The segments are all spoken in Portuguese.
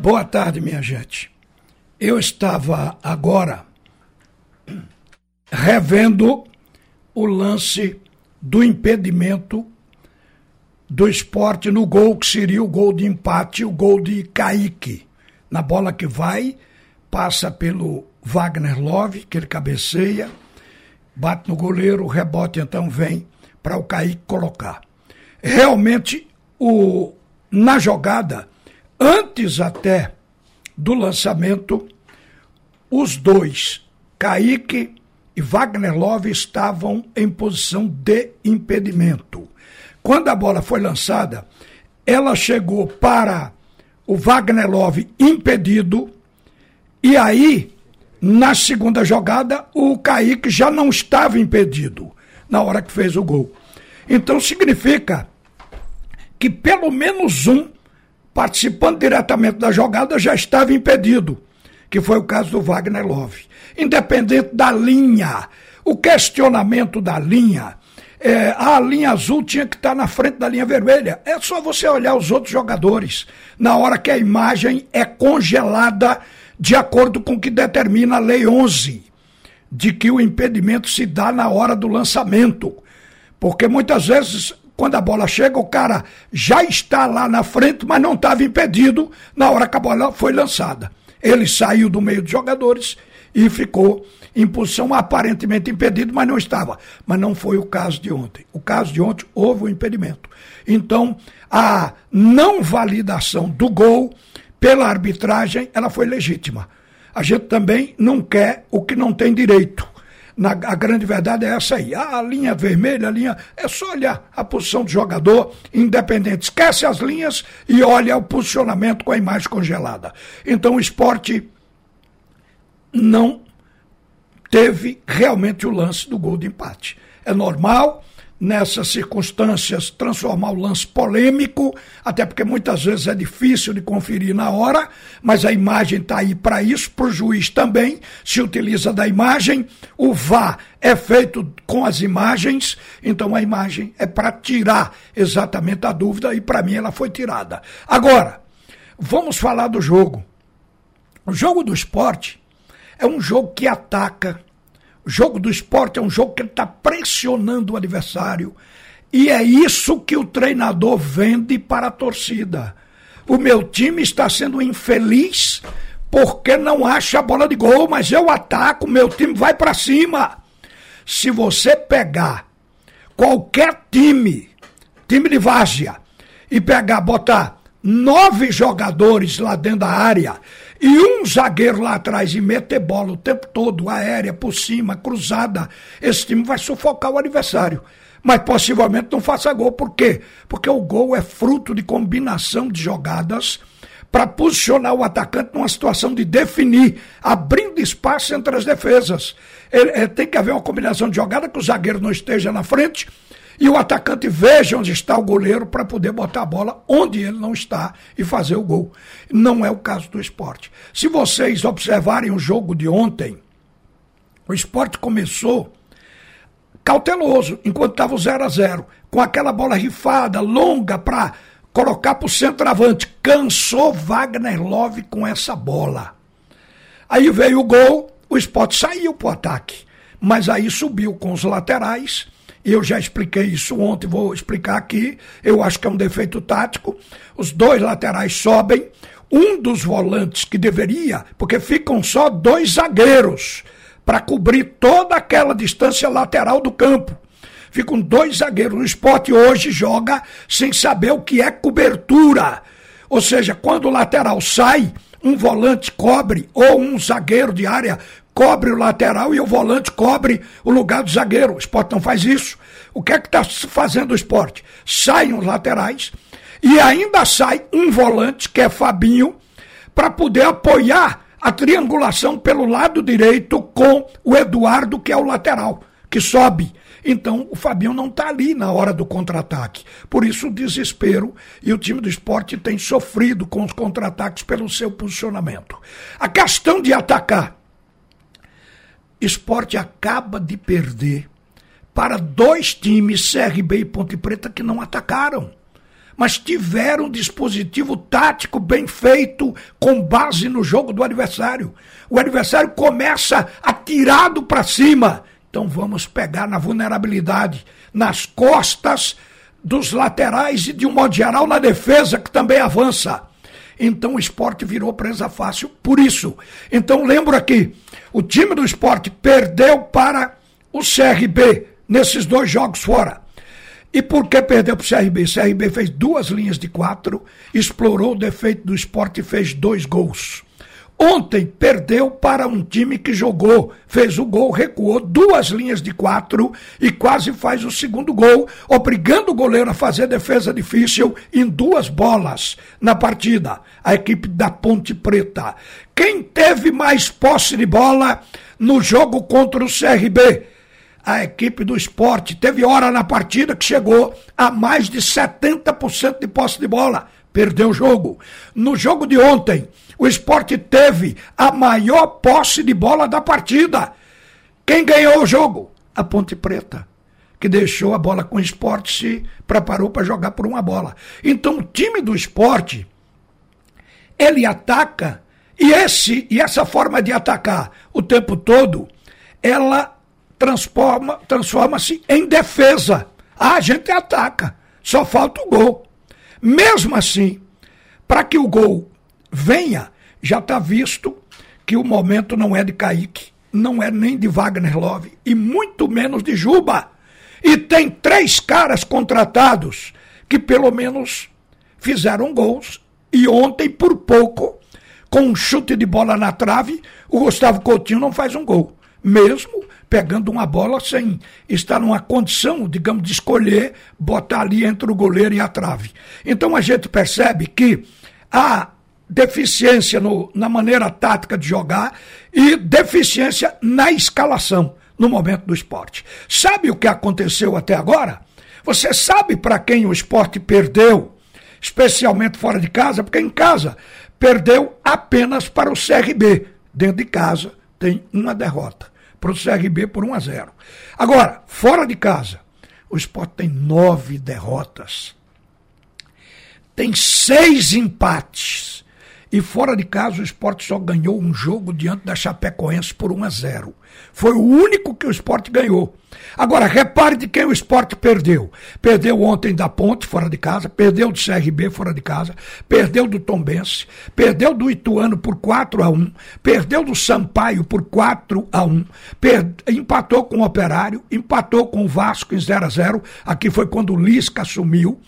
Boa tarde, minha gente. Eu estava agora revendo o lance do impedimento do esporte no gol, que seria o gol de empate, o gol de Kaique. Na bola que vai, passa pelo Wagner Love, que ele cabeceia, bate no goleiro, o rebote então vem para o Kaique colocar. Realmente, o, na jogada, Antes até do lançamento, os dois, Kaique e Wagner Love, estavam em posição de impedimento. Quando a bola foi lançada, ela chegou para o Wagner Love impedido, e aí, na segunda jogada, o Kaique já não estava impedido na hora que fez o gol. Então significa que pelo menos um participando diretamente da jogada, já estava impedido, que foi o caso do Wagner Love. Independente da linha, o questionamento da linha, é, a linha azul tinha que estar na frente da linha vermelha. É só você olhar os outros jogadores, na hora que a imagem é congelada de acordo com o que determina a Lei 11, de que o impedimento se dá na hora do lançamento. Porque muitas vezes quando a bola chega, o cara já está lá na frente, mas não estava impedido na hora que a bola foi lançada. Ele saiu do meio dos jogadores e ficou em posição aparentemente impedido, mas não estava. Mas não foi o caso de ontem. O caso de ontem houve um impedimento. Então, a não validação do gol pela arbitragem, ela foi legítima. A gente também não quer o que não tem direito. Na, a grande verdade é essa aí. A linha vermelha, a linha. É só olhar a posição do jogador, independente. Esquece as linhas e olha o posicionamento com a imagem congelada. Então o esporte não teve realmente o lance do gol de empate. É normal, nessas circunstâncias, transformar o lance polêmico, até porque muitas vezes é difícil de conferir na hora, mas a imagem está aí para isso, para o juiz também se utiliza da imagem. O VAR é feito com as imagens, então a imagem é para tirar exatamente a dúvida e para mim ela foi tirada. Agora, vamos falar do jogo. O jogo do esporte é um jogo que ataca, o jogo do esporte é um jogo que ele está pressionando o adversário. E é isso que o treinador vende para a torcida. O meu time está sendo infeliz porque não acha a bola de gol, mas eu ataco, meu time vai para cima. Se você pegar qualquer time, time de várzea, e pegar, botar nove jogadores lá dentro da área e um zagueiro lá atrás e meter bola o tempo todo, aérea, por cima, cruzada, esse time vai sufocar o adversário. Mas possivelmente não faça gol. Por quê? Porque o gol é fruto de combinação de jogadas para posicionar o atacante numa situação de definir, abrindo espaço entre as defesas. Ele, ele, tem que haver uma combinação de jogada que o zagueiro não esteja na frente e o atacante veja onde está o goleiro para poder botar a bola onde ele não está e fazer o gol. Não é o caso do esporte. Se vocês observarem o jogo de ontem, o esporte começou cauteloso, enquanto estava o 0 a 0 com aquela bola rifada, longa, para colocar para o centroavante. Cansou Wagner Love com essa bola. Aí veio o gol, o esporte saiu para o ataque. Mas aí subiu com os laterais eu já expliquei isso ontem, vou explicar aqui. Eu acho que é um defeito tático. Os dois laterais sobem. Um dos volantes que deveria, porque ficam só dois zagueiros para cobrir toda aquela distância lateral do campo. Ficam dois zagueiros. O esporte hoje joga sem saber o que é cobertura. Ou seja, quando o lateral sai, um volante cobre ou um zagueiro de área cobre o lateral e o volante cobre o lugar do zagueiro. O esporte não faz isso. O que é que está fazendo o esporte? Saem os laterais e ainda sai um volante, que é Fabinho, para poder apoiar a triangulação pelo lado direito com o Eduardo, que é o lateral, que sobe. Então o Fabinho não está ali na hora do contra-ataque. Por isso o desespero e o time do esporte tem sofrido com os contra-ataques pelo seu posicionamento. A questão de atacar Esporte acaba de perder para dois times, CRB e Ponte Preta, que não atacaram. mas tiveram um dispositivo tático bem feito com base no jogo do adversário. O adversário começa atirado para cima. Então vamos pegar na vulnerabilidade, nas costas dos laterais e, de um modo geral, na defesa, que também avança. Então o esporte virou presa fácil por isso. Então lembro aqui: o time do esporte perdeu para o CRB nesses dois jogos fora. E por que perdeu para o CRB? O CRB fez duas linhas de quatro, explorou o defeito do esporte e fez dois gols. Ontem perdeu para um time que jogou, fez o gol, recuou duas linhas de quatro e quase faz o segundo gol, obrigando o goleiro a fazer defesa difícil em duas bolas na partida. A equipe da Ponte Preta. Quem teve mais posse de bola no jogo contra o CRB? A equipe do esporte teve hora na partida que chegou a mais de 70% de posse de bola. Perdeu o jogo. No jogo de ontem, o esporte teve a maior posse de bola da partida. Quem ganhou o jogo? A Ponte Preta, que deixou a bola com o esporte, se preparou para jogar por uma bola. Então o time do esporte, ele ataca, e, esse, e essa forma de atacar o tempo todo, ela transforma, transforma-se em defesa. Ah, a gente ataca, só falta o gol. Mesmo assim, para que o gol venha, já está visto que o momento não é de Kaique, não é nem de Wagner Love, e muito menos de Juba. E tem três caras contratados que pelo menos fizeram gols. E ontem, por pouco, com um chute de bola na trave, o Gustavo Coutinho não faz um gol. Mesmo pegando uma bola sem estar numa condição, digamos, de escolher, botar ali entre o goleiro e a trave. Então a gente percebe que a deficiência no, na maneira tática de jogar e deficiência na escalação no momento do esporte. Sabe o que aconteceu até agora? Você sabe para quem o esporte perdeu, especialmente fora de casa, porque em casa perdeu apenas para o CRB. Dentro de casa tem uma derrota para o CRB por 1 a 0. Agora, fora de casa, o esporte tem nove derrotas. Tem seis empates e fora de casa, o esporte só ganhou um jogo diante da Chapecoense por 1 a 0. Foi o único que o esporte ganhou. Agora, repare de quem o esporte perdeu. Perdeu ontem da Ponte, fora de casa, perdeu do CRB, fora de casa, perdeu do Tombense, perdeu do Ituano por 4 a 1 perdeu do Sampaio por 4 a 1 per... empatou com o Operário, empatou com o Vasco em 0 a 0 Aqui foi quando o Lisca assumiu.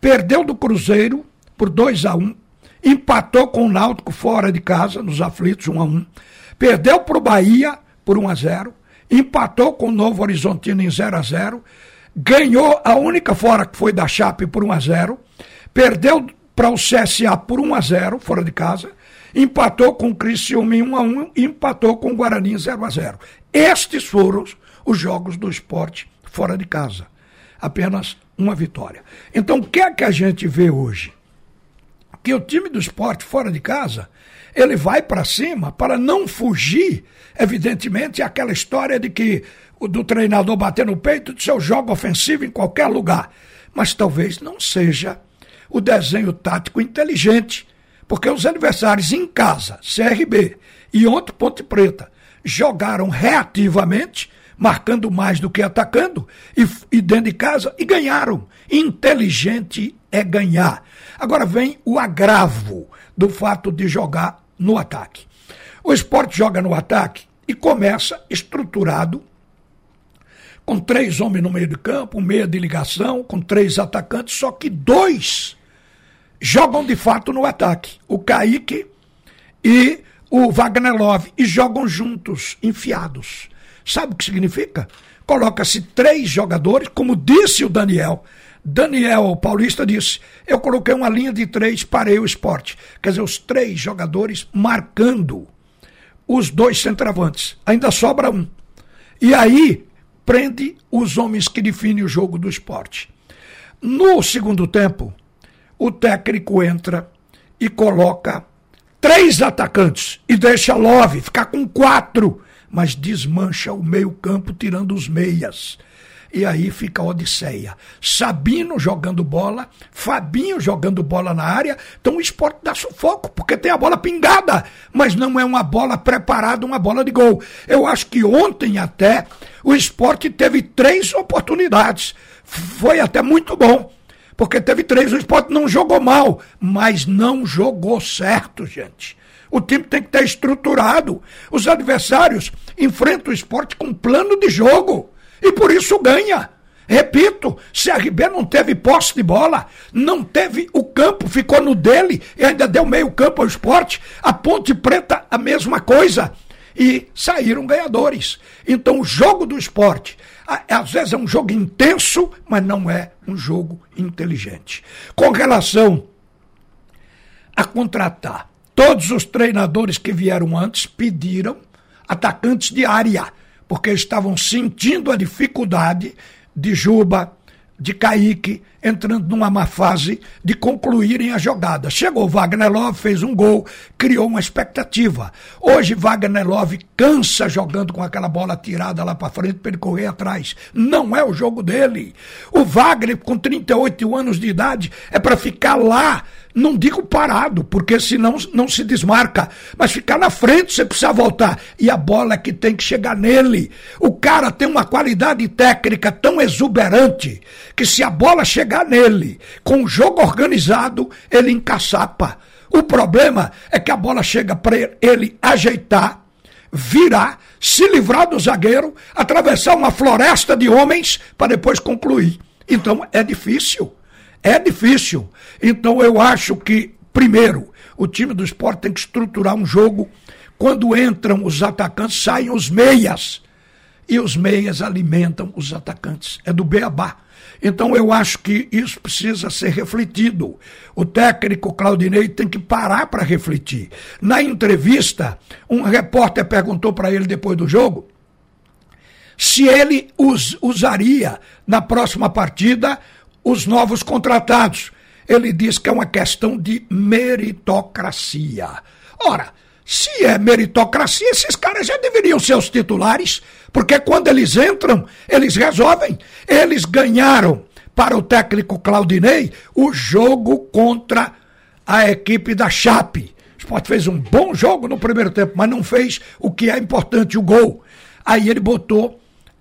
Perdeu do Cruzeiro por 2 a 1 empatou com o Náutico fora de casa, nos aflitos 1 a 1 perdeu para o Bahia por 1 a 0 empatou com o Novo Horizontino em 0 a 0 ganhou a única fora que foi da Chape por 1 a 0 perdeu para o CSA por 1 a 0 fora de casa, empatou com o Criciúma em 1 a 1 e empatou com o Guarani em 0 a 0 Estes foram os jogos do esporte fora de casa. Apenas uma vitória. Então, o que é que a gente vê hoje? Que o time do esporte fora de casa ele vai para cima para não fugir, evidentemente, aquela história de que do treinador bater no peito de seu jogo ofensivo em qualquer lugar. Mas talvez não seja o desenho tático inteligente, porque os adversários em casa, CRB e ontem Ponte Preta, jogaram reativamente, marcando mais do que atacando, e, e dentro de casa, e ganharam. Inteligente é ganhar. Agora vem o agravo do fato de jogar no ataque. O esporte joga no ataque e começa estruturado, com três homens no meio de campo, um meia de ligação, com três atacantes, só que dois jogam de fato no ataque. O Kaique e o Wagner Love, e jogam juntos, enfiados. Sabe o que significa? Coloca-se três jogadores, como disse o Daniel, Daniel Paulista disse: Eu coloquei uma linha de três, parei o esporte. Quer dizer, os três jogadores marcando os dois centravantes. Ainda sobra um. E aí prende os homens que definem o jogo do esporte. No segundo tempo, o técnico entra e coloca três atacantes e deixa Love ficar com quatro, mas desmancha o meio-campo tirando os meias E aí fica a Odisseia. Sabino jogando bola, Fabinho jogando bola na área. Então o esporte dá sufoco, porque tem a bola pingada, mas não é uma bola preparada, uma bola de gol. Eu acho que ontem até o esporte teve três oportunidades. Foi até muito bom. Porque teve três, o esporte não jogou mal, mas não jogou certo, gente. O time tem que estar estruturado. Os adversários enfrentam o esporte com plano de jogo. E por isso ganha. Repito, CRB não teve posse de bola, não teve o campo, ficou no dele e ainda deu meio campo ao esporte. A Ponte Preta, a mesma coisa. E saíram ganhadores. Então, o jogo do esporte, às vezes é um jogo intenso, mas não é um jogo inteligente. Com relação a contratar, todos os treinadores que vieram antes pediram atacantes de área porque estavam sentindo a dificuldade de Juba, de Kaique, entrando numa má fase de concluírem a jogada. Chegou Wagner Love, fez um gol, criou uma expectativa. Hoje Wagner Love cansa jogando com aquela bola tirada lá para frente para ele correr atrás. Não é o jogo dele. O Wagner, com 38 anos de idade, é para ficar lá não digo parado, porque senão não se desmarca, mas ficar na frente você precisa voltar. E a bola é que tem que chegar nele. O cara tem uma qualidade técnica tão exuberante que se a bola chegar nele, com o jogo organizado, ele encaçapa. O problema é que a bola chega para ele ajeitar, virar, se livrar do zagueiro, atravessar uma floresta de homens para depois concluir. Então é difícil. É difícil. Então eu acho que, primeiro, o time do esporte tem que estruturar um jogo. Quando entram os atacantes, saem os meias. E os meias alimentam os atacantes. É do beabá. Então eu acho que isso precisa ser refletido. O técnico Claudinei tem que parar para refletir. Na entrevista, um repórter perguntou para ele depois do jogo se ele us, usaria na próxima partida os novos contratados. Ele diz que é uma questão de meritocracia. Ora, se é meritocracia, esses caras já deveriam ser os titulares, porque quando eles entram, eles resolvem. Eles ganharam para o técnico Claudinei o jogo contra a equipe da Chape. O Sport fez um bom jogo no primeiro tempo, mas não fez o que é importante, o gol. Aí ele botou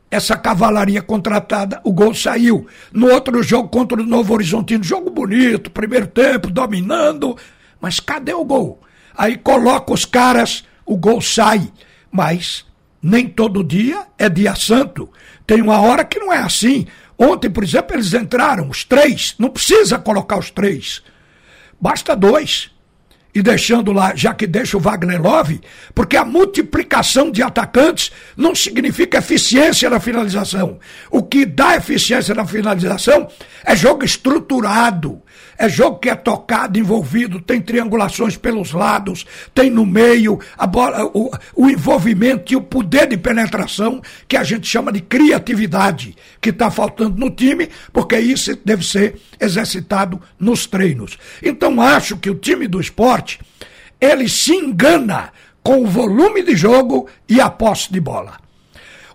essa cavalaria contratada, o gol saiu. No outro jogo contra o Novo Horizontino, jogo bonito, primeiro tempo, dominando, mas cadê o gol? Aí coloca os caras, o gol sai. Mas nem todo dia é dia santo. Tem uma hora que não é assim. Ontem, por exemplo, eles entraram, os três. Não precisa colocar os três. Basta dois e deixando lá, já que deixa o Wagner Love, porque a multiplicação de atacantes não significa eficiência na finalização. O que dá eficiência na finalização é jogo estruturado, é jogo que é tocado, envolvido, tem triangulações pelos lados, tem no meio a bola, o, o envolvimento e o poder de penetração que a gente chama de criatividade, que está faltando no time, porque isso deve ser exercitado nos treinos. Então acho que o time do esporte ele se engana com o volume de jogo e a posse de bola.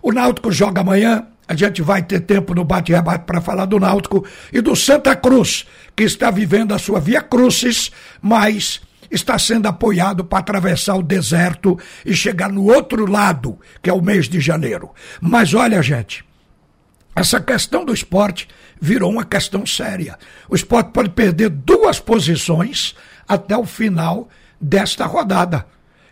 O Náutico joga amanhã a gente vai ter tempo no bate-rebate para falar do Náutico e do Santa Cruz, que está vivendo a sua via crucis, mas está sendo apoiado para atravessar o deserto e chegar no outro lado, que é o mês de janeiro. Mas olha, gente, essa questão do esporte virou uma questão séria. O esporte pode perder duas posições até o final desta rodada.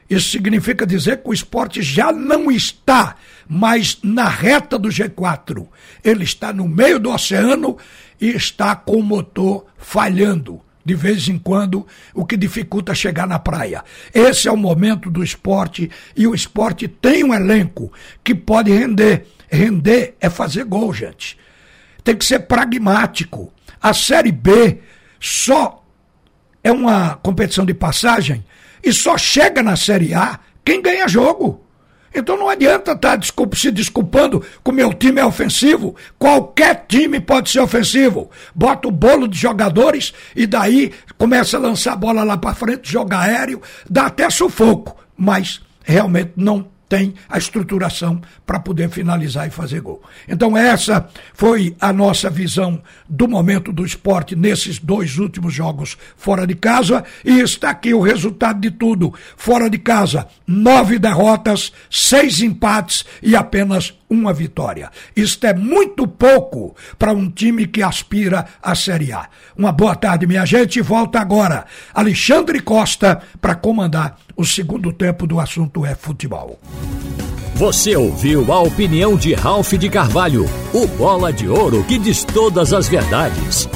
Isso significa dizer que o esporte já não está mais na reta do G4. Ele está no meio do oceano e está com o motor falhando de vez em quando, o que dificulta chegar na praia. Esse é o momento do esporte e o esporte tem um elenco que pode render. Render é fazer gol, gente. Tem que ser pragmático. A Série B só é uma competição de passagem e só chega na Série A quem ganha jogo. Então não adianta estar tá se desculpando que o meu time é ofensivo. Qualquer time pode ser ofensivo. Bota o bolo de jogadores e daí começa a lançar a bola lá para frente, joga aéreo, dá até sufoco. Mas realmente não tem a estruturação para poder finalizar e fazer gol. Então, essa foi a nossa visão do momento do esporte nesses dois últimos jogos fora de casa. E está aqui o resultado de tudo. Fora de casa, nove derrotas, seis empates e apenas uma vitória. Isto é muito pouco para um time que aspira à Série A. Uma boa tarde, minha gente. Volta agora Alexandre Costa para comandar o segundo tempo do assunto é futebol. Você ouviu a opinião de Ralph de Carvalho, o bola de ouro que diz todas as verdades.